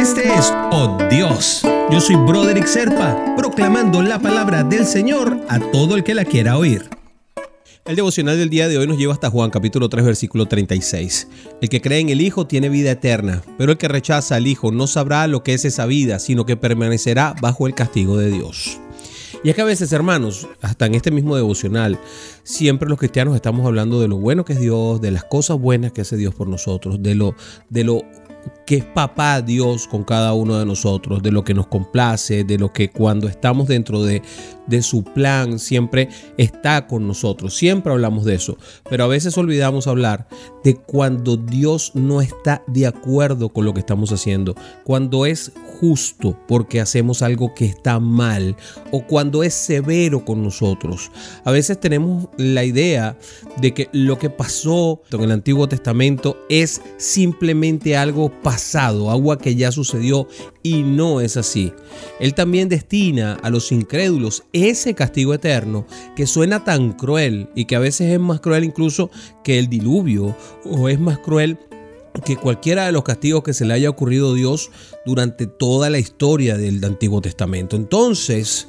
Este es Oh Dios. Yo soy Broderick Serpa, proclamando la palabra del Señor a todo el que la quiera oír. El devocional del día de hoy nos lleva hasta Juan capítulo 3 versículo 36. El que cree en el Hijo tiene vida eterna, pero el que rechaza al Hijo no sabrá lo que es esa vida, sino que permanecerá bajo el castigo de Dios. Y es que a veces, hermanos, hasta en este mismo devocional, siempre los cristianos estamos hablando de lo bueno que es Dios, de las cosas buenas que hace Dios por nosotros, de lo, de lo que es papá Dios con cada uno de nosotros, de lo que nos complace, de lo que cuando estamos dentro de, de su plan siempre está con nosotros. Siempre hablamos de eso, pero a veces olvidamos hablar de cuando Dios no está de acuerdo con lo que estamos haciendo, cuando es justo porque hacemos algo que está mal o cuando es severo con nosotros. A veces tenemos la idea de que lo que pasó en el Antiguo Testamento es simplemente algo pasado, agua que ya sucedió y no es así. Él también destina a los incrédulos ese castigo eterno que suena tan cruel y que a veces es más cruel incluso que el diluvio o es más cruel que cualquiera de los castigos que se le haya ocurrido a Dios durante toda la historia del Antiguo Testamento. Entonces,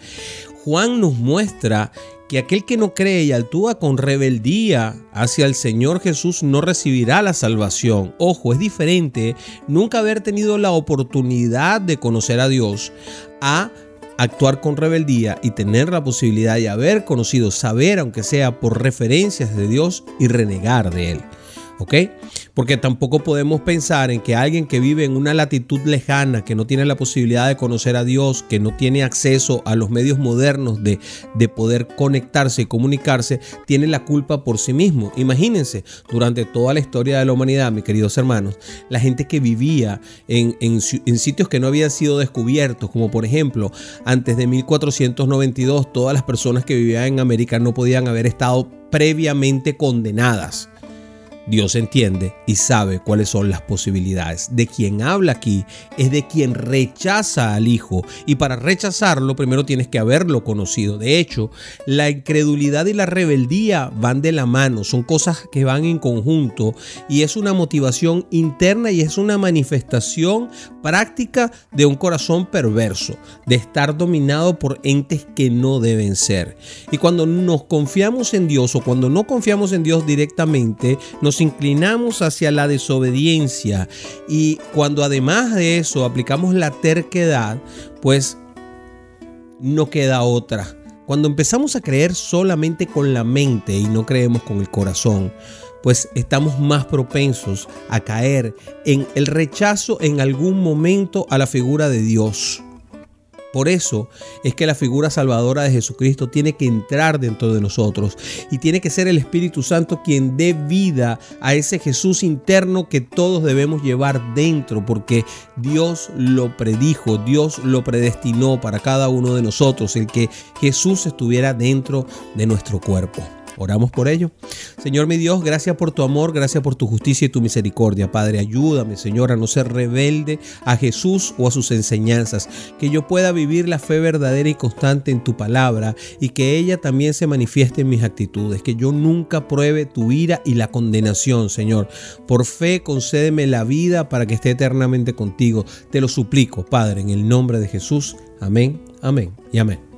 Juan nos muestra que aquel que no cree y actúa con rebeldía hacia el Señor Jesús no recibirá la salvación. Ojo, es diferente nunca haber tenido la oportunidad de conocer a Dios a actuar con rebeldía y tener la posibilidad de haber conocido, saber, aunque sea por referencias de Dios, y renegar de Él. Porque tampoco podemos pensar en que alguien que vive en una latitud lejana, que no tiene la posibilidad de conocer a Dios, que no tiene acceso a los medios modernos de, de poder conectarse y comunicarse, tiene la culpa por sí mismo. Imagínense, durante toda la historia de la humanidad, mis queridos hermanos, la gente que vivía en, en, en sitios que no habían sido descubiertos, como por ejemplo, antes de 1492, todas las personas que vivían en América no podían haber estado previamente condenadas. Dios entiende y sabe cuáles son las posibilidades. De quien habla aquí es de quien rechaza al Hijo. Y para rechazarlo primero tienes que haberlo conocido. De hecho, la incredulidad y la rebeldía van de la mano. Son cosas que van en conjunto y es una motivación interna y es una manifestación práctica de un corazón perverso, de estar dominado por entes que no deben ser. Y cuando nos confiamos en Dios o cuando no confiamos en Dios directamente, nos nos inclinamos hacia la desobediencia y cuando además de eso aplicamos la terquedad, pues no queda otra. Cuando empezamos a creer solamente con la mente y no creemos con el corazón, pues estamos más propensos a caer en el rechazo en algún momento a la figura de Dios. Por eso es que la figura salvadora de Jesucristo tiene que entrar dentro de nosotros y tiene que ser el Espíritu Santo quien dé vida a ese Jesús interno que todos debemos llevar dentro porque Dios lo predijo, Dios lo predestinó para cada uno de nosotros, el que Jesús estuviera dentro de nuestro cuerpo. Oramos por ello. Señor mi Dios, gracias por tu amor, gracias por tu justicia y tu misericordia. Padre, ayúdame, Señor, a no ser rebelde a Jesús o a sus enseñanzas. Que yo pueda vivir la fe verdadera y constante en tu palabra y que ella también se manifieste en mis actitudes. Que yo nunca pruebe tu ira y la condenación, Señor. Por fe, concédeme la vida para que esté eternamente contigo. Te lo suplico, Padre, en el nombre de Jesús. Amén, amén y amén.